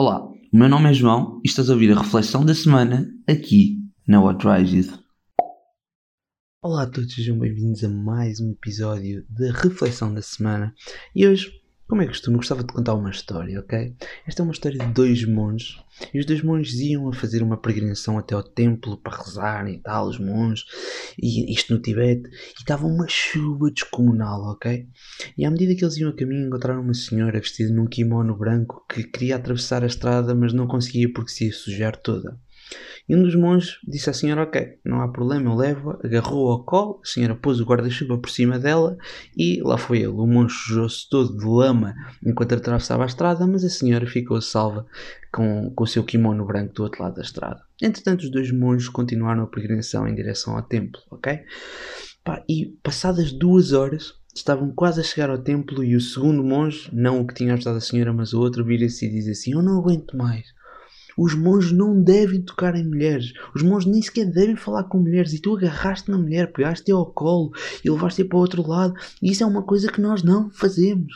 Olá, o meu nome é João e estás a ouvir a reflexão da semana aqui na What Rises. Olá a todos, sejam bem-vindos a mais um episódio da reflexão da semana. E hoje, como é costume, gostava de contar uma história, ok? Esta é uma história de dois monges. E os dois monges iam a fazer uma peregrinação até ao templo para rezar e tal, os monges, e isto no Tibete, e estava uma chuva descomunal, ok? E à medida que eles iam a caminho, encontraram uma senhora vestida num kimono branco que queria atravessar a estrada, mas não conseguia porque se ia sujar toda. E um dos monges disse à senhora: Ok, não há problema, eu levo-a. Agarrou ao colo, a senhora pôs o guarda-chuva por cima dela e lá foi ele. O monge sujou-se todo de lama enquanto atravessava a estrada, mas a senhora ficou salva com, com o seu kimono branco do outro lado da estrada. Entretanto, os dois monges continuaram a peregrinação em direção ao templo, ok? E passadas duas horas, estavam quase a chegar ao templo e o segundo monge, não o que tinha ajudado a senhora, mas o outro, vira-se e diz assim: Eu não aguento mais. Os monges não devem tocar em mulheres. Os monges nem sequer devem falar com mulheres. E tu agarraste na mulher, pegaste-a ao colo e levaste-a para o outro lado. E isso é uma coisa que nós não fazemos.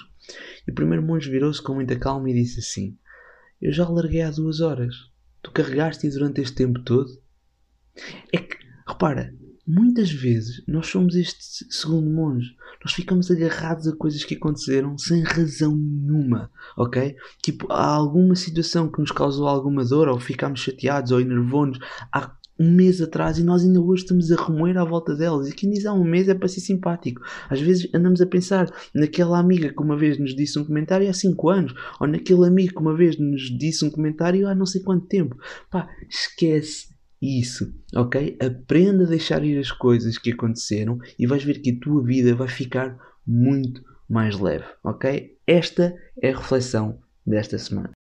E o primeiro monge virou-se com muita calma e disse assim: Eu já larguei há duas horas. Tu carregaste-a durante este tempo todo? É que, repara, muitas vezes nós somos este segundo monge. Nós ficamos agarrados a coisas que aconteceram sem razão nenhuma, ok? Tipo, há alguma situação que nos causou alguma dor, ou ficámos chateados ou enervou-nos há um mês atrás e nós ainda hoje estamos a remoer à volta delas. E quem diz há um mês é para ser simpático. Às vezes andamos a pensar naquela amiga que uma vez nos disse um comentário há 5 anos, ou naquele amigo que uma vez nos disse um comentário há não sei quanto tempo. Pá, esquece isso, ok? Aprenda a deixar ir as coisas que aconteceram e vais ver que a tua vida vai ficar muito mais leve, ok? Esta é a reflexão desta semana.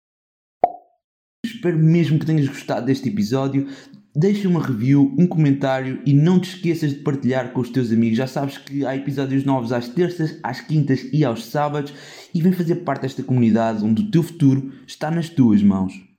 Espero mesmo que tenhas gostado deste episódio. Deixa uma review, um comentário e não te esqueças de partilhar com os teus amigos. Já sabes que há episódios novos às terças, às quintas e aos sábados e vem fazer parte desta comunidade onde o teu futuro está nas tuas mãos.